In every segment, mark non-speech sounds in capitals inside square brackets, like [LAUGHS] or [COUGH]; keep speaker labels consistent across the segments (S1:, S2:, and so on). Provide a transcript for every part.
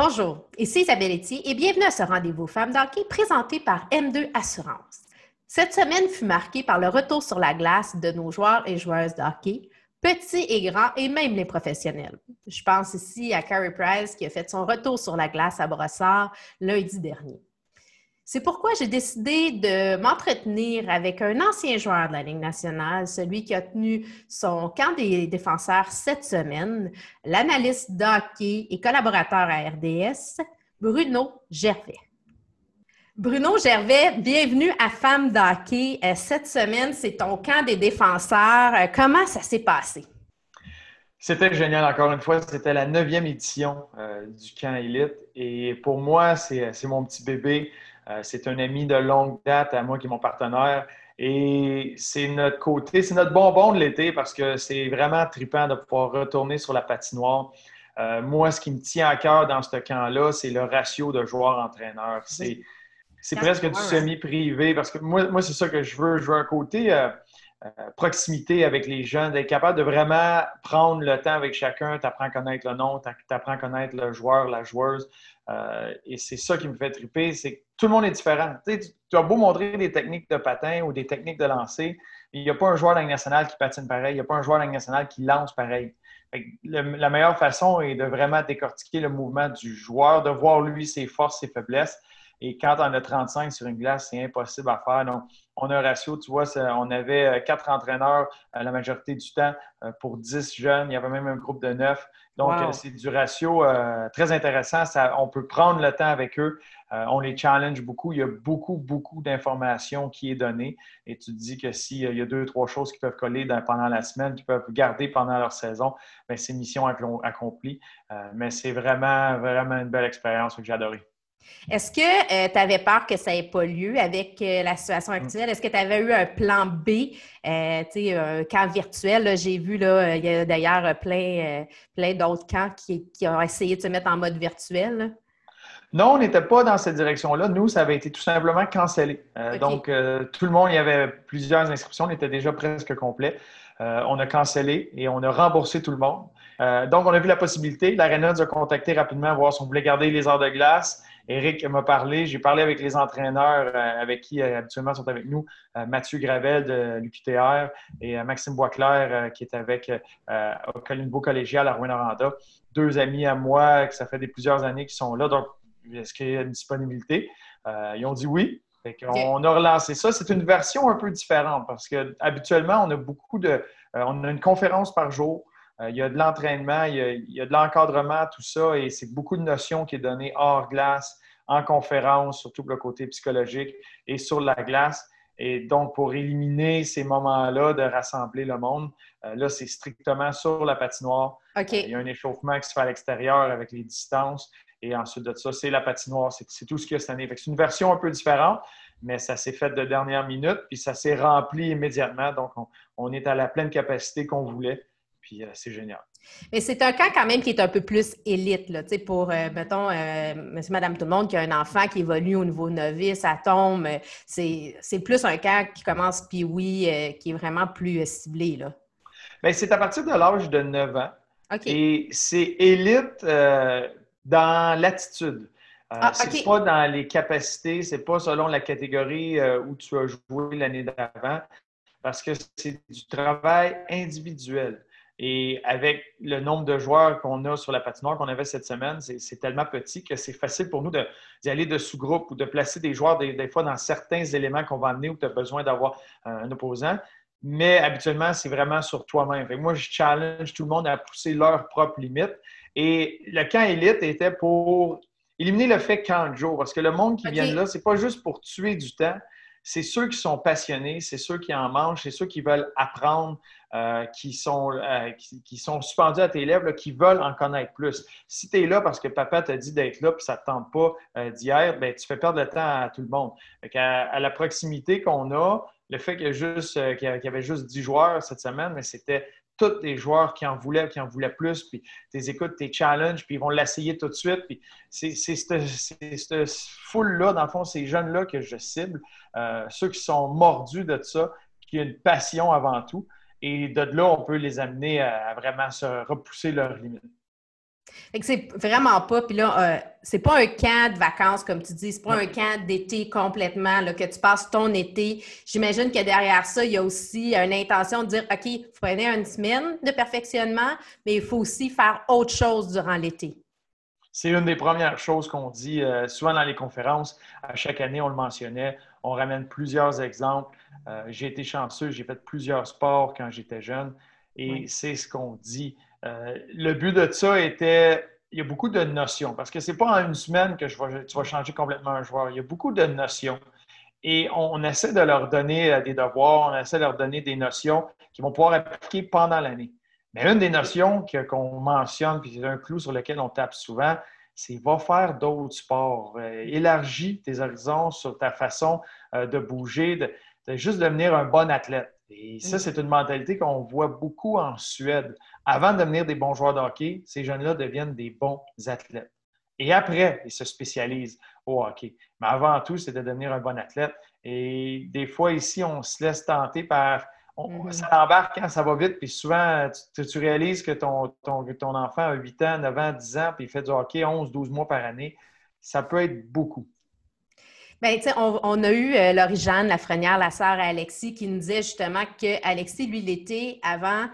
S1: Bonjour, ici Isabelle Etier et bienvenue à ce rendez-vous Femmes d'hockey présenté par M2 Assurance. Cette semaine fut marquée par le retour sur la glace de nos joueurs et joueuses de petits et grands et même les professionnels. Je pense ici à Carey Price qui a fait son retour sur la glace à Brossard lundi dernier. C'est pourquoi j'ai décidé de m'entretenir avec un ancien joueur de la Ligue nationale, celui qui a tenu son camp des défenseurs cette semaine, l'analyste d'hockey et collaborateur à RDS, Bruno Gervais. Bruno Gervais, bienvenue à Femmes d'hockey. Euh, cette semaine, c'est ton camp des défenseurs. Euh, comment ça s'est passé?
S2: C'était génial, encore une fois. C'était la neuvième édition euh, du camp élite. Et pour moi, c'est mon petit bébé. Euh, c'est un ami de longue date à moi qui est mon partenaire. Et c'est notre côté, c'est notre bonbon de l'été parce que c'est vraiment trippant de pouvoir retourner sur la patinoire. Euh, moi, ce qui me tient à cœur dans ce camp-là, c'est le ratio de joueurs-entraîneurs. C'est, presque du semi-privé parce que moi, moi c'est ça que je veux. Je veux un côté euh, proximité avec les jeunes, d'être capable de vraiment prendre le temps avec chacun. Tu apprends à connaître le nom, tu apprends à connaître le joueur, la joueuse. Euh, et c'est ça qui me fait triper, c'est que tout le monde est différent. Tu, as beau montrer des techniques de patin ou des techniques de lancer, il n'y a pas un joueur de nationale qui patine pareil, il n'y a pas un joueur de nationale qui lance pareil. la meilleure façon est de vraiment décortiquer le mouvement du joueur, de voir lui ses forces, ses faiblesses. Et quand on a 35 sur une glace, c'est impossible à faire. Donc, on a un ratio, tu vois, on avait euh, quatre entraîneurs euh, la majorité du temps pour 10 jeunes. Il y avait même un groupe de neuf. Donc, euh, c'est du ratio euh, très intéressant. on peut prendre le temps avec eux. Euh, on les challenge beaucoup. Il y a beaucoup, beaucoup d'informations qui est donnée. Et tu te dis que s'il y a deux, trois choses qui peuvent coller pendant la semaine, qui peuvent garder pendant leur saison, ben, c'est mission accomplie. mais c'est vraiment, vraiment une belle expérience que j'ai adoré.
S1: Est-ce que euh, tu avais peur que ça n'ait pas lieu avec euh, la situation mm. actuelle? Est-ce que tu avais eu un plan B, euh, un camp virtuel? J'ai vu, là, il y a d'ailleurs plein, plein d'autres camps qui, ont essayé de se mettre en mode virtuel.
S2: Non, on n'était pas dans cette direction-là. Nous, ça avait été tout simplement cancellé. Donc, tout le monde, il y avait plusieurs inscriptions, on était déjà presque complet. on a cancellé et on a remboursé tout le monde. donc, on a vu la possibilité. L'Arena nous a contacté rapidement, voir si on voulait garder les heures de glace. Eric m'a parlé, j'ai parlé avec les entraîneurs euh, avec qui euh, habituellement sont avec nous, euh, Mathieu Gravel de l'UQTR et Maxime Boisclair qui est avec au niveau collégial à Rouen-Noranda. Deux amis à moi, que ça fait des, plusieurs années qu'ils sont là. Donc, est-ce qu'il y a une disponibilité? ils ont dit oui. on a relancé ça. C'est une version un peu différente parce que habituellement, on a beaucoup de. on a une conférence par jour. Il y a de l'entraînement, il, il, y a de l'encadrement, tout ça, et c'est beaucoup de notions qui est données hors glace, en conférence, surtout pour le côté psychologique, et sur la glace. Et donc, pour éliminer ces moments-là de rassembler le monde, euh, là, c'est strictement sur la patinoire.
S1: Euh,
S2: il y a un échauffement qui se fait à l'extérieur avec les distances. Et ensuite de ça, c'est la patinoire. C'est tout ce qu'il y a cette année. C'est une version un peu différente, mais ça s'est fait de dernière minute, puis ça s'est rempli immédiatement. Donc, on est à la pleine capacité qu'on voulait. Puis euh, c'est génial.
S1: Mais c'est un cas quand même qui est un peu plus élite, là, pour, euh, mettons, euh, monsieur, madame, tout le monde qui a un enfant qui évolue au niveau novice, à tombe. C'est plus un cas qui commence, puis oui, qui est vraiment plus ciblé, là.
S2: Bien, c'est à partir de l'âge de 9 ans. Et c'est élite dans l'attitude. Ah, c'est pas dans les capacités, c'est pas selon la catégorie où tu as joué l'année d'avant, parce que c'est du travail individuel. Et avec le nombre de joueurs qu'on a sur la patinoire qu'on avait cette semaine, c'est tellement petit que c'est facile pour nous d'y aller de sous-groupe ou de placer des joueurs des, fois dans certains éléments qu'on va amener où tu as besoin d'avoir un opposant. Mais habituellement, c'est vraiment sur toi-même. Moi, je challenge tout le monde à pousser leurs propres limites. Et le camp élite était pour éliminer le fait camp Joe, parce que le monde qui vient de là, c'est pas juste pour tuer du temps, c'est ceux qui sont passionnés, c'est ceux qui en mangent, c'est ceux qui veulent apprendre, euh, qui, sont, euh, qui, sont suspendus à tes lèvres, qui veulent en connaître plus. Si tu es là parce que papa t'a dit d'être là et ça ne te tente pas euh, d'hier, ben, tu fais perdre le temps à tout le monde. à, la proximité qu'on a, le fait qu'il y, y, avait juste 10 joueurs cette semaine, mais c'était tous les joueurs qui en voulaient, qui en voulaient plus, puis tu écoutes, tes challenges, puis ils vont l'essayer tout de suite. Puis c'est cette foule-là, dans le fond, ces jeunes-là que je cible, ceux qui sont mordus de ça, qui ont une passion avant tout. Et de là, on peut les amener à, vraiment se repousser leurs limites.
S1: C'est vraiment pas, puis là, euh, c'est pas un camp de vacances, comme tu dis, c'est pas un camp d'été complètement, là, que tu passes ton été. J'imagine que derrière ça, il y a aussi une intention de dire, OK, vous prenez une semaine de perfectionnement, mais il faut aussi faire autre chose durant l'été.
S2: C'est une des premières choses qu'on dit euh, souvent dans les conférences. À chaque année, on le mentionnait, on ramène plusieurs exemples. Euh, j'ai été chanceux, j'ai fait plusieurs sports quand j'étais jeune et c'est ce qu'on dit. Euh, le but de ça était, il y a beaucoup de notions, parce que ce n'est pas en une semaine que tu vas changer complètement un joueur. Il y a beaucoup de notions. Et on, essaie de leur donner euh, des devoirs, on essaie de leur donner des notions qu'ils vont pouvoir appliquer pendant l'année. Mais une des notions qu'on mentionne, puis c'est un clou sur lequel on tape souvent, c'est va faire d'autres sports. Euh, élargis tes horizons sur ta façon de bouger, de, juste devenir un bon athlète. Et ça, c'est une mentalité qu'on voit beaucoup en Suède. Avant de devenir des bons joueurs de hockey, ces jeunes-là deviennent des bons athlètes. Et après, ils se spécialisent au hockey. Mais avant tout, c'est de devenir un bon athlète. Et des fois, ici, on se laisse tenter par. Mm-hmm. Ça embarque quand ça va vite, puis souvent, tu, réalises que ton, ton, ton, enfant a 8 ans, 9 ans, 10 ans, puis il fait du hockey 11, 12 mois par année. Ça peut être beaucoup.
S1: Bien, on, a eu euh, Laurie-Jeanne Lafrenière, la sœur Alexis, qui nous disait justement qu'Alexis, lui, l'été, avant,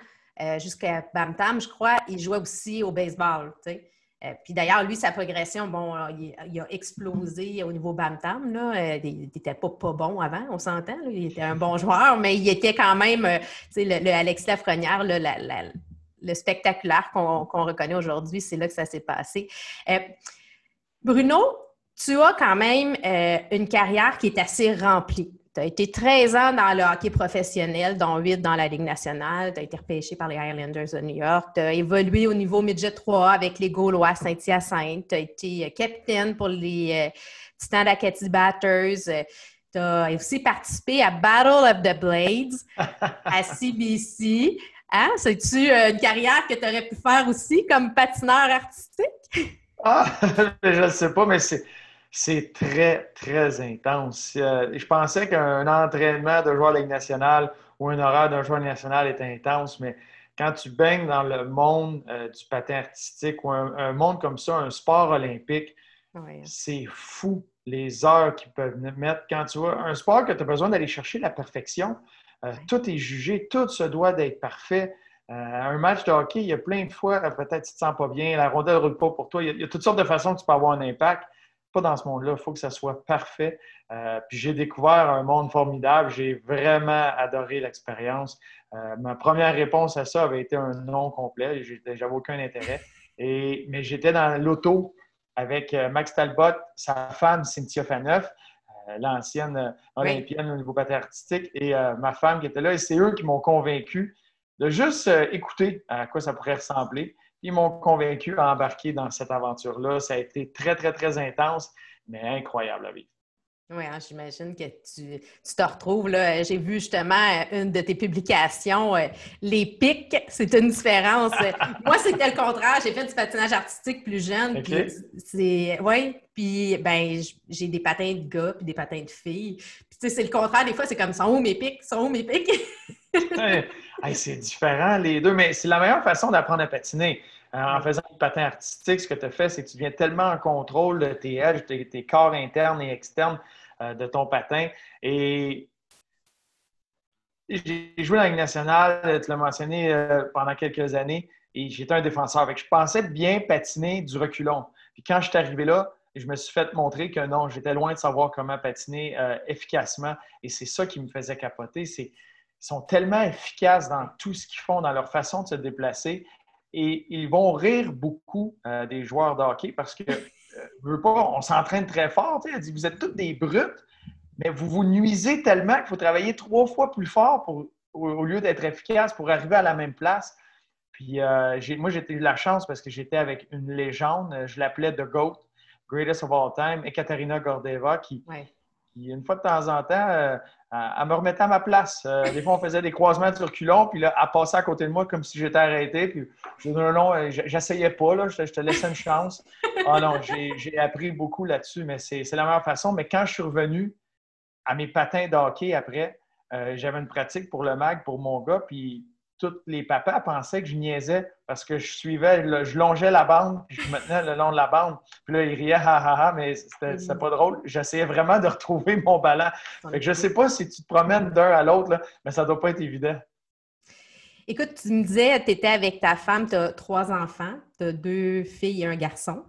S1: euh, jusqu'à Bam je crois, il jouait aussi au baseball. Euh, puis d'ailleurs, lui, sa progression, bon, il, a explosé au niveau Bam Là. il n'était pas, bon avant, on s'entend. Il était un bon joueur, mais il était quand même, le, le, Alexis Lafrenière, le spectaculaire qu'on reconnaît aujourd'hui, c'est là que ça s'est passé. Bruno, tu as quand même euh, une carrière qui est assez remplie. Tu as été 13 ans dans le hockey professionnel, dont 8 dans la Ligue nationale. Tu as été repêché par les Highlanders de New York. Tu as évolué au niveau midget 3 avec les Gaulois Saint-Hyacinthe. Tu as été euh, capitaine pour les euh, Titans d'Acadie Batters. Tu as aussi participé à Battle of the Blades à [LAUGHS] CBC. Hein? C'est-tu une carrière que tu aurais pu faire aussi comme patineur artistique?
S2: Ah, [LAUGHS] je ne sais pas, mais c'est c'est très, très intense. Euh, je pensais qu'un entraînement de joueur de Ligue nationale ou un horaire d'un joueur national est intense, mais quand tu baignes dans le monde euh, du patin artistique ou un, monde comme ça, un sport olympique, c'est fou les heures qu'ils peuvent mettre. Quand tu vois un sport que tu as besoin d'aller chercher la perfection, euh, tout est jugé, tout se doit d'être parfait. un match de hockey, il y a plein de fois, peut-être tu ne te sens pas bien, la rondelle ne roule pas pour toi. il y, a, toutes sortes de façons que tu peux avoir un impact pas dans ce monde-là. Il faut que ça soit parfait. Euh, puis j'ai découvert un monde formidable. J'ai vraiment adoré l'expérience. Euh, ma première réponse à ça avait été un non complet. J'avais aucun intérêt. Et, mais j'étais dans l'auto avec euh, Max Talbot, sa femme Cynthia Faneuf, l'ancienne olympienne au niveau patin artistique, et ma femme qui était là. Et c'est eux qui m'ont convaincu de juste écouter à quoi ça pourrait ressembler ils m'ont convaincu à embarquer dans cette aventure-là. Ça a été très, très, très intense, mais incroyable à vivre.
S1: Oui, hein, j'imagine que tu, te retrouves là. J'ai vu justement une de tes publications, euh, les pics, c'est une différence. [LAUGHS] Moi, c'était le contraire. J'ai fait du patinage artistique plus jeune. c'est oui, puis ben j'ai des patins de gars puis des patins de filles. Puis tu sais, c'est le contraire. Des fois, c'est comme sont où mes pics, sont où mes pics? [LAUGHS]
S2: c'est différent les deux, mais c'est la meilleure façon d'apprendre à patiner. Euh, en faisant du patin artistique, ce que tu fais, c'est que tu viens tellement en contrôle de tes edges, tes, corps internes et externes euh, de ton patin. Et j'ai joué dans la Ligue nationale, tu l'as mentionné, euh, pendant quelques années, et j'étais un défenseur. je pensais bien patiner du reculon. Puis quand je suis arrivé là, je me suis fait montrer que non, j'étais loin de savoir comment patiner efficacement. Et c'est ça qui me faisait capoter. C'est sont tellement efficaces dans tout ce qu'ils font, dans leur façon de se déplacer et ils vont rire beaucoup euh, des joueurs de hockey parce que, euh, on s'entraîne très fort. Elle dit Vous êtes tous des brutes, mais vous vous nuisez tellement qu'il faut travailler trois fois plus fort pour, au, lieu d'être efficace pour arriver à la même place. Puis euh, moi, j'ai eu la chance parce que j'étais avec une légende, je l'appelais The GOAT, Greatest of All Time, Ekaterina Gordeva, qui, une fois de temps en temps, euh, elle me remettait à ma place. Euh, des fois, on faisait des croisements de reculons, puis là, elle passait à côté de moi comme si j'étais arrêté. Puis je non, non, euh, j'essayais pas, là, je, te laissais une chance. Ah non, j'ai appris beaucoup là-dessus, mais c'est la meilleure façon. Mais quand je suis revenu à mes patins d'hockey après, j'avais une pratique pour le mag, pour mon gars, puis tous les papas pensaient que je niaisais parce que je suivais, je longeais la bande, puis je me tenais le long de la bande. Puis là, ils riaient, ha, ha, ha, mais c'était mm. pas drôle. J'essayais vraiment de retrouver mon ballon. Fait que je sais pas si tu te promènes d'un à l'autre, mais ça doit pas être évident.
S1: Écoute, tu me disais, tu étais avec ta femme, tu as trois enfants, tu as deux filles et un garçon.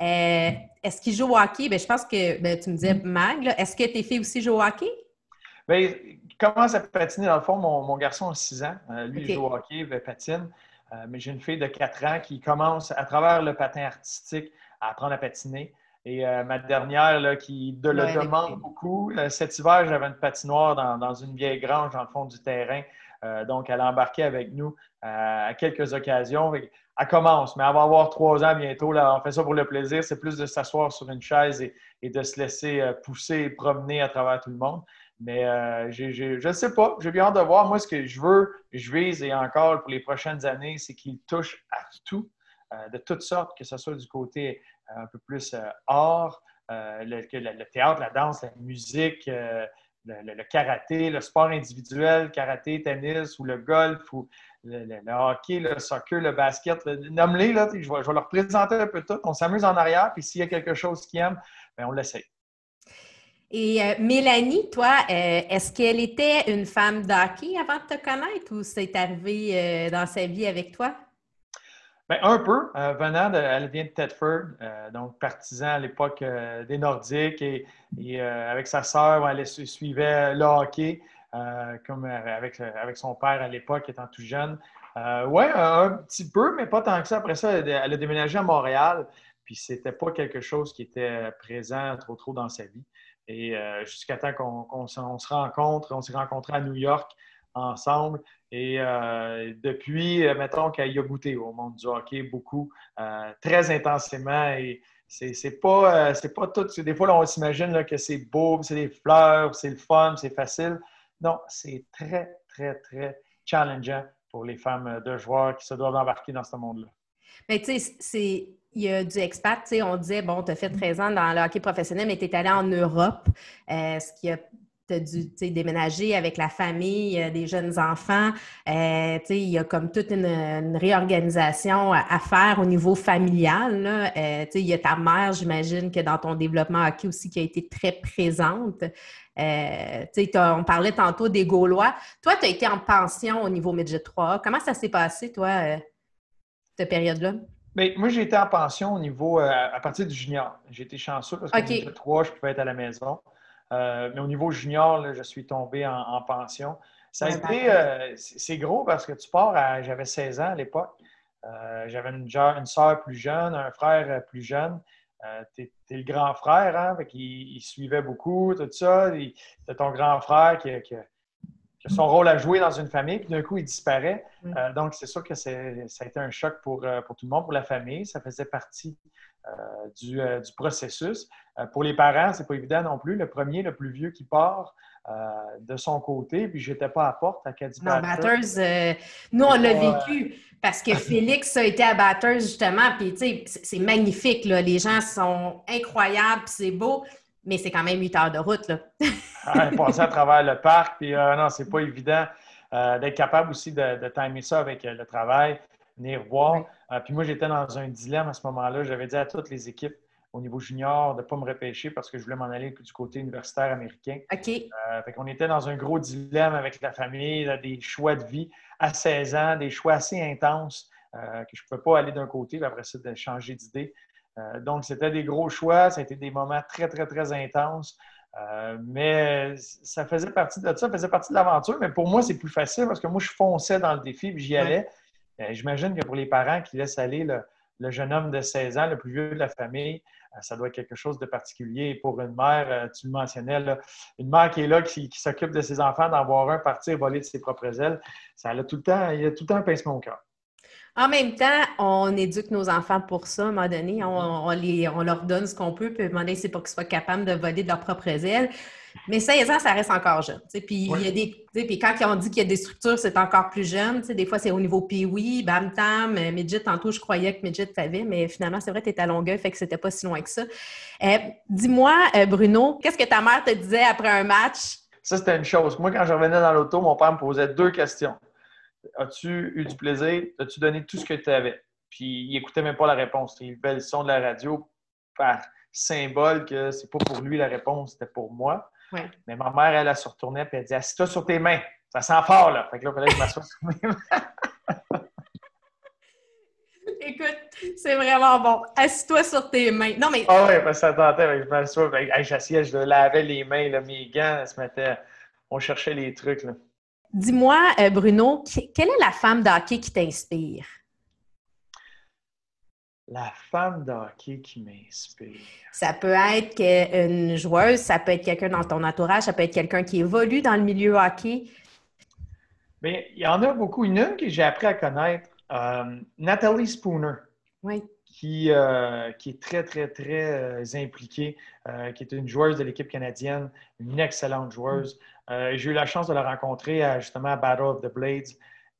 S1: Euh, est-ce qu'ils jouent au hockey? Ben, je pense que ben, tu me disais Mag. Est-ce que tes filles aussi jouent au hockey?
S2: Bien, il commence à patiner. Dans le fond, mon, garçon a 6 ans. Euh, lui, il joue au hockey, il patine. Euh, mais j'ai une fille de 4 ans qui commence à travers le patin artistique à apprendre à patiner. Et ma dernière, là, qui de le demande beaucoup, cet hiver, j'avais une patinoire dans, dans, une vieille grange dans le fond du terrain. donc, elle a embarqué avec nous à quelques occasions elle commence, mais elle va avoir trois ans bientôt. Là, on fait ça pour le plaisir. C'est plus de s'asseoir sur une chaise et, de se laisser euh, pousser et promener à travers tout le monde. Mais euh, je ne sais pas. J'ai bien hâte de voir. Moi, ce que je veux, je vise et encore pour les prochaines années, c'est qu'il touche à tout, euh, de toutes sortes, que ce soit du côté un peu plus art, le, théâtre, la danse, la musique, le, karaté, le sport individuel, karaté, tennis ou le golf ou le, hockey, le soccer, le basket. Nomme-les, je vais, je vais, leur présenter un peu tout. On s'amuse en arrière, puis s'il y a quelque chose qu'ils aiment, bien, on l'essaie.
S1: Et euh, Mélanie, toi, euh, est-ce qu'elle était une femme d'hockey avant de te connaître ou c'est arrivé euh, dans sa vie avec toi?
S2: Bien, un peu. venant de, elle vient de Tedford, donc partisan à l'époque des Nordiques et, avec sa sœur, elle suivait le hockey. Comme avec, avec son père à l'époque, étant tout jeune. oui, un petit peu, mais pas tant que ça. Après ça, elle a déménagé à Montréal, puis c'était pas quelque chose qui était présent trop trop dans sa vie. Et jusqu'à temps qu'on se rencontre, on s'est rencontrés à New York ensemble. Et depuis, mettons qu'elle a goûté au monde du hockey beaucoup, très intensément. Et c'est pas, c'est pas tout. Des fois, on s'imagine que c'est beau, c'est des fleurs, c'est le fun, c'est facile. Non, c'est très, très, très challengeant pour les femmes de joueurs qui se doivent embarquer dans ce monde-là.
S1: Mais tu sais, il y a du expat, tu sais, on disait, bon, tu as fait 13 ans dans le hockey professionnel, mais tu es allé en Europe, euh, ce qui a tu as dû déménager avec la famille, euh, des jeunes enfants. Euh, il y a comme toute une, réorganisation à, faire au niveau familial. Euh, il y a ta mère, j'imagine, que dans ton développement hockey aussi, qui a été très présente. Euh, on parlait tantôt des Gaulois. Toi, tu as été en pension au niveau Midget 3. Comment ça s'est passé, toi, cette période-là?
S2: Bien, moi, j'ai été en pension au niveau, euh, à partir du junior. J'ai été chanceux parce qu'au Midget 3, je pouvais être à la maison. mais au niveau junior, je suis tombé en, pension. Ça a été, c'est gros parce que tu pars à, j'avais 16 ans à l'époque. j'avais une, une soeur plus jeune, un frère plus jeune. Euh, tu es, le grand frère, hein? il, suivait beaucoup, tout ça. C'est ton grand frère qui, a son rôle à jouer dans une famille, puis d'un coup, il disparaît. Mm. Euh, donc, c'est sûr que ça a été un choc pour, euh, pour, tout le monde, pour la famille. Ça faisait partie du, du, processus. pour les parents, c'est pas évident non plus. Le premier, le plus vieux qui part, de son côté, puis j'étais pas à porte à Caddy
S1: Non, Batters, nous, on l'a vécu. Parce que Félix a été à Batters, justement, puis tu sais, c'est magnifique, là. Les gens sont incroyables, c'est beau, mais c'est quand même huit heures de route, là. [LAUGHS]
S2: passer à travers le parc, puis euh, non, c'est pas évident euh, d'être capable aussi de, de timer ça avec euh, le travail, venir voir. puis moi, j'étais dans un dilemme à ce moment-là. J'avais dit à toutes les équipes, au niveau junior de ne pas me repêcher parce que je voulais m'en aller du côté universitaire américain.
S1: OK.
S2: Euh, fait qu'on était dans un gros dilemme avec la famille, des choix de vie à 16 ans, des choix assez intenses euh, que je ne pouvais pas aller d'un côté, et après ça, de changer d'idée. Euh, donc, c'était des gros choix, ça a été des moments très, très, très intenses. mais ça faisait partie de ça, ça faisait partie de l'aventure. Mais pour moi, c'est plus facile parce que moi, je fonçais dans le défi et j'y allais. J'imagine que pour les parents qui laissent aller le, le jeune homme de 16 ans, le plus vieux de la famille, euh, ça doit être quelque chose de particulier. pour une mère, euh, tu le mentionnais, une mère qui est là, qui, s'occupe de ses enfants, d'en voir un partir voler de ses propres ailes, ça a tout le temps, il y a tout le temps un pincement au cœur.
S1: En même temps, on éduque nos enfants pour ça, à un moment donné. On, les, on leur donne ce qu'on peut, puis demander c'est pour qu'ils soient capables de voler de leurs propres ailes. Mais 16 ans, ça reste encore jeune. Puis, il y a des, puis quand on dit qu'il y a des structures, c'est encore plus jeune. Des fois, c'est au niveau Pee-Wee, Bam Tam, euh, Midget. Tantôt, je croyais que Midget t'avait, mais finalement, c'est vrai, tu es à Longueuil, fait que c'était pas si loin que ça. Euh, dis-moi, euh, Bruno, qu'est-ce que ta mère te disait après un match?
S2: Ça, c'était une chose. Moi, quand je revenais dans l'auto, mon père me posait deux questions. As-tu eu du plaisir? As-tu donné tout ce que tu avais? Puis il n'écoutait même pas la réponse. Il levait le son de la radio par symbole que c'est pas pour lui la réponse, c'était pour moi. Mais ma mère, elle, elle, se retournait et elle dit Assis-toi sur tes mains. Ça sent fort, là. Fait que là, il fallait que je m'assoie sur mes mains. [LAUGHS]
S1: Écoute, c'est vraiment bon. Assis-toi sur tes mains. Non, mais.
S2: Ah oui, parce que ça tentait. Je m'assois. J'assieds, je lavais les mains, là, mes gants, se mettaient. On cherchait les trucs. Là.
S1: Dis-moi, euh, Bruno, quelle est la femme d'hockey qui t'inspire?
S2: La femme d'hockey qui m'inspire.
S1: Ça peut être une joueuse, ça peut être quelqu'un dans ton entourage, ça peut être quelqu'un qui évolue dans le milieu hockey.
S2: Mais il y en a beaucoup. Une, que j'ai appris à connaître, euh, Nathalie Spooner.
S1: Oui.
S2: Qui, euh, qui est très, très, très impliquée, qui est une joueuse de l'équipe canadienne, une excellente joueuse. Euh, j'ai eu la chance de la rencontrer justement à Battle of the Blades.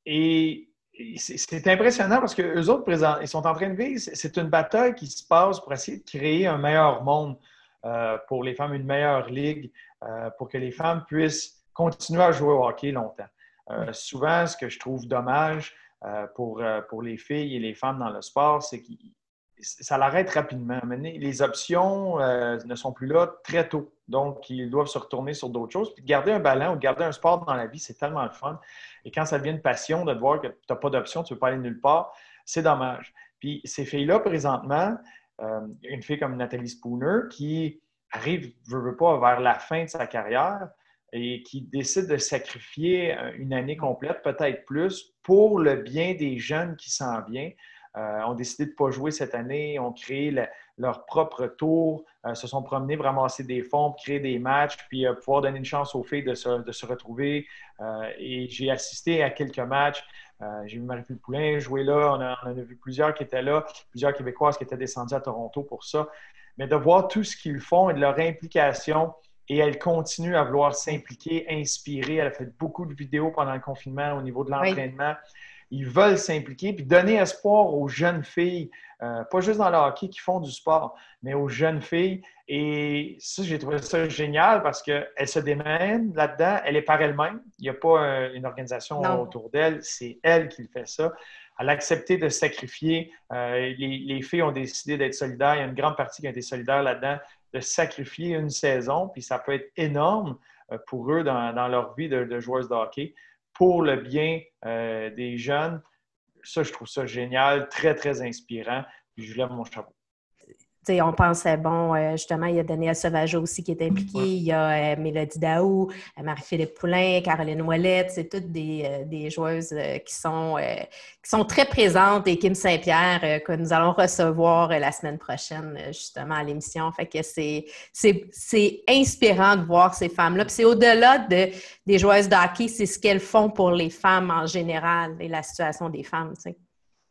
S2: Et c'est impressionnant parce qu'eux autres, présent, ils sont en train de vivre, c'est une bataille qui se passe pour essayer de créer un meilleur monde euh, pour les femmes, une meilleure ligue, euh, pour que les femmes puissent continuer à jouer au hockey longtemps. souvent, ce que je trouve dommage pour, pour les filles et les femmes dans le sport, c'est qu'ils ça l'arrête rapidement. Les options euh, ne sont plus là très tôt. Donc, ils doivent se retourner sur d'autres choses. Puis garder un ballon ou garder un sport dans la vie, c'est tellement le fun. Et quand ça devient une passion de voir que tu n'as pas d'option, tu ne veux pas aller nulle part, c'est dommage. Puis ces filles-là, présentement, euh, une fille comme Nathalie Spooner qui arrive, je veux pas, vers la fin de sa carrière et qui décide de sacrifier une année complète, peut-être plus, pour le bien des jeunes qui s'en viennent. Euh, ont décidé de ne pas jouer cette année, ont créé leur propre tour, euh, se sont promenés pour ramasser des fonds, pour créer des matchs, puis euh, pouvoir donner une chance aux filles de se, retrouver. et j'ai assisté à quelques matchs. j'ai vu Marie-Philippe Poulain jouer là. On, en a vu plusieurs qui étaient là, plusieurs Québécoises qui étaient descendues à Toronto pour ça. Mais de voir tout ce qu'ils font et de leur implication, et elle continue à vouloir s'impliquer, inspirer. Elle a fait beaucoup de vidéos pendant le confinement au niveau de l'entraînement ils veulent s'impliquer, puis donner espoir aux jeunes filles, euh, pas juste dans le hockey qui font du sport, mais aux jeunes filles. Et ça, j'ai trouvé ça génial parce qu'elle se démène là-dedans, elle est par elle-même. Il n'y a pas une organisation autour d'elle, c'est elle qui fait ça. Elle a accepté de sacrifier. Euh, les, filles ont décidé d'être solidaires. Il y a une grande partie qui a été solidaire là-dedans, de sacrifier une saison, puis ça peut être énorme euh, pour eux dans, leur vie de, de joueuses de hockey pour le bien euh, des jeunes. Ça, je trouve ça génial, très, très inspirant. je lève mon chapeau
S1: on pensait, bon, euh, justement, il y a Daniel Sauvageau aussi qui est impliqué, il y a euh, Mélodie Daou, euh, Marie-Philippe Poulain, Caroline Ouellette, c'est toutes des, joueuses qui, sont, qui sont très présentes et Kim Saint-Pierre que nous allons recevoir la semaine prochaine, justement, à l'émission. Fait que c'est, c'est, inspirant de voir ces femmes-là. Puis c'est au-delà de, des joueuses de hockey, c'est ce qu'elles font pour les femmes en général et la situation des femmes,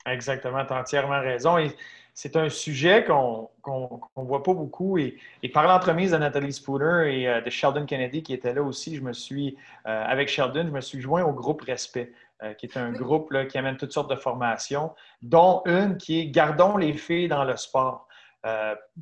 S2: Exactement, tu as entièrement raison. Et c'est un sujet qu'on ne voit pas beaucoup. Et, par l'entremise de Nathalie Spooner et euh, de Sheldon Kennedy qui était là aussi, je me suis, euh, avec Sheldon, je me suis joint au groupe Respect, euh, qui est un groupe qui amène toutes sortes de formations, dont une qui est Gardons les filles dans le sport.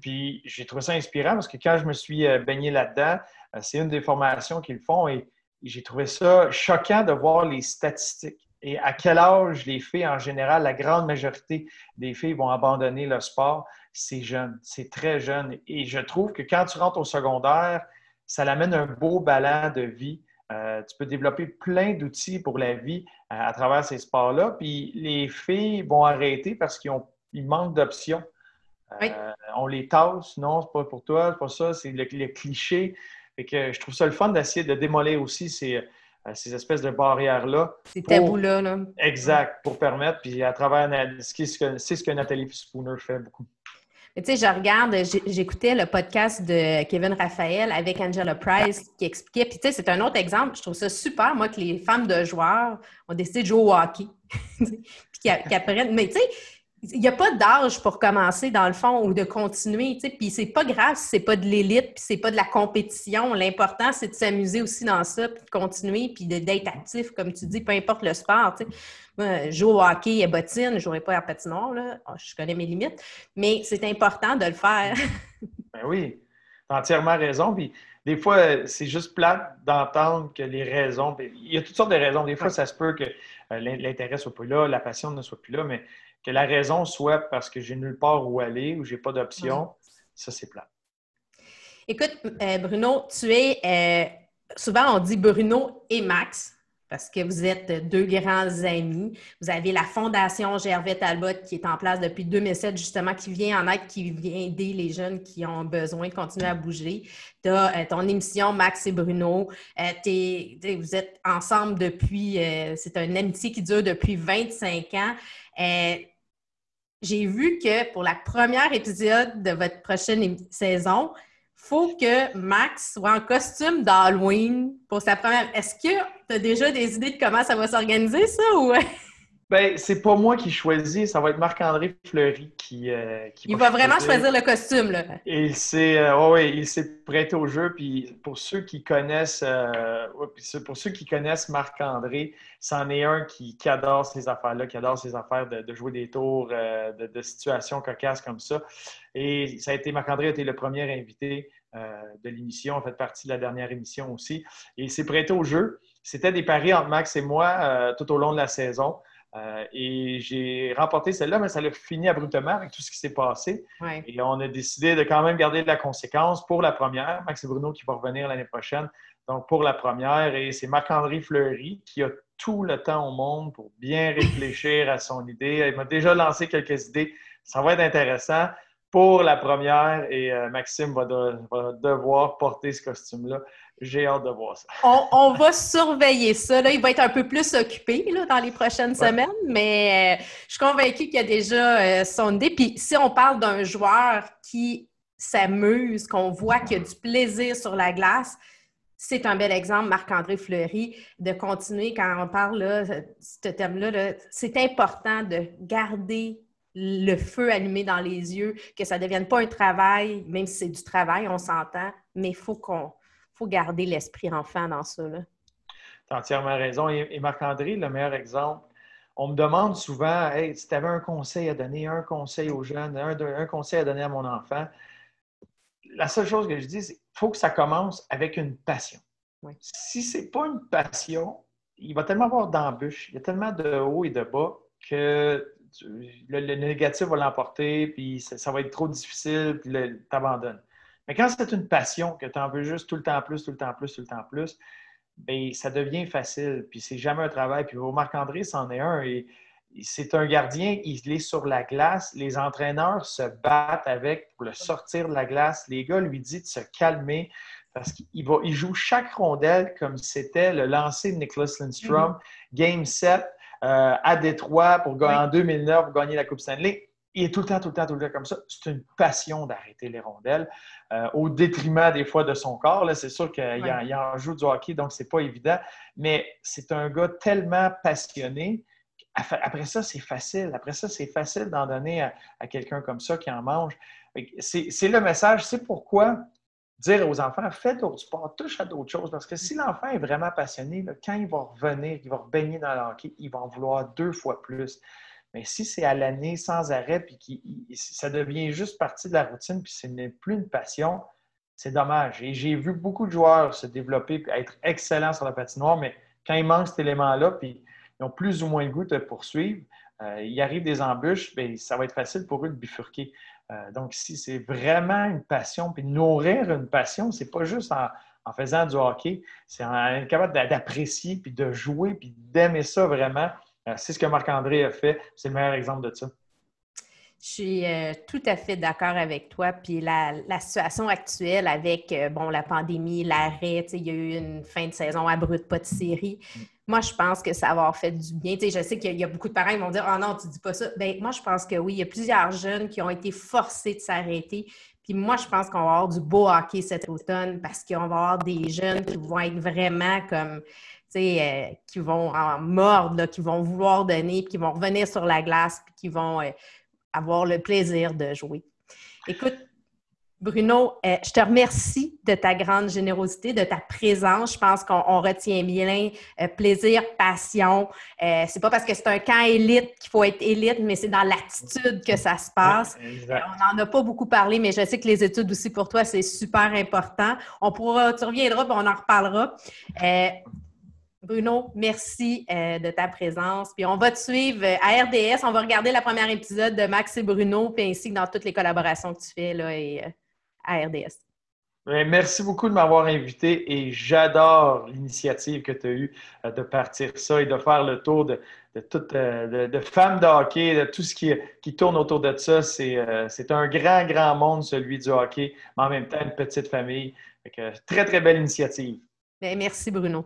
S2: puis j'ai trouvé ça inspirant parce que quand je me suis baigné là-dedans, c'est une des formations qu'ils font et j'ai trouvé ça choquant de voir les statistiques et à quel âge les filles, en général, la grande majorité des filles vont abandonner le sport? C'est jeune, c'est très jeune. Et je trouve que quand tu rentres au secondaire, ça l'amène un beau ballon de vie. Euh, tu peux développer plein d'outils pour la vie euh, à travers ces sports-là. Puis les filles vont arrêter parce qu'ils manquent d'options. Euh, on les tasse, non, c'est pas pour toi, c'est pas ça, c'est le, cliché. Fait que je trouve ça le fun d'essayer de démolir aussi ces, ces espèces de barrières-là.
S1: Ces tabous-là. Là.
S2: Exact, pour permettre, puis à travers c'est ce que Nathalie Spooner fait beaucoup.
S1: Tu sais, je regarde, j'écoutais le podcast de Kevin Raphaël avec Angela Price qui expliquait. Puis, tu sais, c'est un autre exemple. Je trouve ça super, moi, que les femmes de joueurs ont décidé de jouer au hockey. [LAUGHS] puis apprennent. Mais, tu sais, il n'y a pas d'âge pour commencer, dans le fond, ou de continuer. Puis c'est pas grave si c'est pas de l'élite, puis c'est pas de la compétition. L'important, c'est de s'amuser aussi dans ça, puis de continuer, puis d'être actif, comme tu dis, peu importe le sport. Moi, je joue au hockey à bottine, je ne jouerai pas à patinoire, là. Ah, je connais mes limites, mais c'est important de le faire. [LAUGHS]
S2: ben oui, tu as entièrement raison. Puis des fois, c'est juste plate d'entendre que les raisons, ben, il y a toutes sortes de raisons. Des fois, ça se peut que l'intérêt soit plus là, la passion ne soit plus là, mais que la raison soit parce que j'ai nulle part où aller ou j'ai pas d'option, ça c'est plat.
S1: Écoute, Bruno, tu es souvent on dit Bruno et Max parce que vous êtes deux grands amis. Vous avez la Fondation Gervais Talbot qui est en place depuis 2007, justement, qui vient en aide, qui vient aider les jeunes qui ont besoin de continuer à bouger. Tu as euh, ton émission Max et Bruno. Euh, vous êtes ensemble depuis, euh, c'est une amitié qui dure depuis 25 ans. J'ai vu que pour la première épisode de votre prochaine saison, faut que Max soit en costume d'Halloween pour sa première. Est-ce que tu as déjà des idées de comment ça va s'organiser, ça? Ou... [LAUGHS]
S2: Ben, c'est pas moi qui choisis, ça va être Marc-André Fleury qui,
S1: euh, Il va, vraiment choisir le costume, là.
S2: Et il s'est euh, il s'est prêté au jeu. Puis pour ceux qui connaissent euh, pour ceux qui connaissent Marc-André, c'en est un qui, adore ces affaires-là, qui adore ces affaires de, jouer des tours, de, de, situations cocasses comme ça. Et ça a été Marc-André a été le premier invité de l'émission, en fait partie de la dernière émission aussi. Et il s'est prêté au jeu. C'était des paris entre Max et moi tout au long de la saison. Euh, et j'ai remporté celle-là, mais ça l'a fini abruptement avec tout ce qui s'est passé. Et on a décidé de quand même garder de la conséquence pour la première. Max et Bruno qui va revenir l'année prochaine. Donc, pour la première, et c'est Marc-André Fleury qui a tout le temps au monde pour bien [LAUGHS] réfléchir à son idée. Il m'a déjà lancé quelques idées. Ça va être intéressant pour la première et euh, Maxime va, devoir porter ce costume-là. J'ai hâte de voir ça.
S1: On, va surveiller ça. il va être un peu plus occupé dans les prochaines semaines, mais euh, je suis convaincue qu'il y a déjà euh, son idée. Puis si on parle d'un joueur qui s'amuse, qu'on voit qu'il y a du plaisir sur la glace, c'est un bel exemple, Marc-André Fleury, de continuer quand on parle de ce thème-là. c'est important de garder le feu allumé dans les yeux, que ça ne devienne pas un travail, même si c'est du travail, on s'entend, mais il faut qu'on faut garder l'esprit enfant dans ça.
S2: Tu as entièrement raison. Et, Marc-André, le meilleur exemple, on me demande souvent hey, si tu avais un conseil à donner, un conseil aux jeunes, un, conseil à donner à mon enfant. La seule chose que je dis, c'est qu'il faut que ça commence avec une passion. Si ce n'est pas une passion, il va tellement avoir d'embûches, il y a tellement de hauts et de bas que le, négatif va l'emporter, puis ça, va être trop difficile, puis tu abandonnes. Mais quand c'est une passion, que tu en veux juste tout le temps plus, tout le temps plus, tout le temps plus, bien, ça devient facile, puis c'est jamais un travail. Puis Marc-André, c'en est un, et c'est un gardien, il est sur la glace, les entraîneurs se battent avec pour le sortir de la glace. Les gars lui disent de se calmer parce qu'il il joue chaque rondelle comme c'était le lancer de Nicholas Lindstrom, mm-hmm. Game 7, euh, à Détroit pour, en 2009 pour gagner la Coupe Stanley. Il est tout le temps, tout le temps, tout le temps comme ça. C'est une passion d'arrêter les rondelles euh, au détriment des fois de son corps. C'est sûr qu'il en, joue du hockey, donc c'est pas évident. Mais c'est un gars tellement passionné. Après ça, c'est facile. Après ça, c'est facile d'en donner à, à quelqu'un comme ça qui en mange. C'est le message. C'est pourquoi dire aux enfants, fais d'autres sports, touche à d'autres choses. Parce que si l'enfant est vraiment passionné, quand il va revenir, il va baigner dans le hockey, il va en vouloir deux fois plus. Mais si c'est à l'année sans arrêt, puis que ça devient juste partie de la routine, puis ce n'est plus une passion, c'est dommage. Et j'ai vu beaucoup de joueurs se développer et être excellents sur la patinoire, mais quand il manque cet élément-là, puis ils ont plus ou moins le goût de poursuivre, euh, il arrive des embûches, bien, ça va être facile pour eux de bifurquer. Euh, donc, si c'est vraiment une passion, puis nourrir une passion, c'est pas juste en, faisant du hockey, c'est en être capable d'apprécier, puis de jouer, puis d'aimer ça vraiment. Euh, c'est ce que Marc-André a fait. C'est le meilleur exemple de ça.
S1: Je suis euh, tout à fait d'accord avec toi. Puis la, situation actuelle avec bon, la pandémie, l'arrêt, il y a eu une fin de saison abrupte, pas de série. Mm. Moi, je pense que ça va avoir fait du bien. je sais qu'il y, a beaucoup de parents qui vont dire Oh non, tu dis pas ça. Bien, moi, je pense que oui, il y a plusieurs jeunes qui ont été forcés de s'arrêter. Puis moi, je pense qu'on va avoir du beau hockey cet automne parce qu'on va avoir des jeunes qui vont être vraiment comme, tu sais, euh, qui vont en mordre, qui vont vouloir donner, puis qui vont revenir sur la glace, puis qui vont euh, avoir le plaisir de jouer. Écoute, Bruno, euh, je te remercie de ta grande générosité, de ta présence. Je pense qu'on retient bien euh, plaisir, passion. Euh, c'est pas parce que c'est un camp élite qu'il faut être élite, mais c'est dans l'attitude que ça se passe. on n'en a pas beaucoup parlé, mais je sais que les études aussi pour toi, c'est super important. On pourra, tu reviendras, puis on en reparlera. Bruno, merci euh, de ta présence. Puis on va te suivre euh, à RDS. On va regarder la première épisode de Max et Bruno, puis ainsi que dans toutes les collaborations que tu fais là, et, euh, à RDS.
S2: Merci beaucoup de m'avoir invité et j'adore l'initiative que tu as eue de partir ça et de faire le tour de, toutes de, femmes de hockey, de tout ce qui, qui tourne autour de ça. C'est un grand, grand monde, celui du hockey, mais en même temps une petite famille. très, très belle initiative.
S1: Ben, merci, Bruno.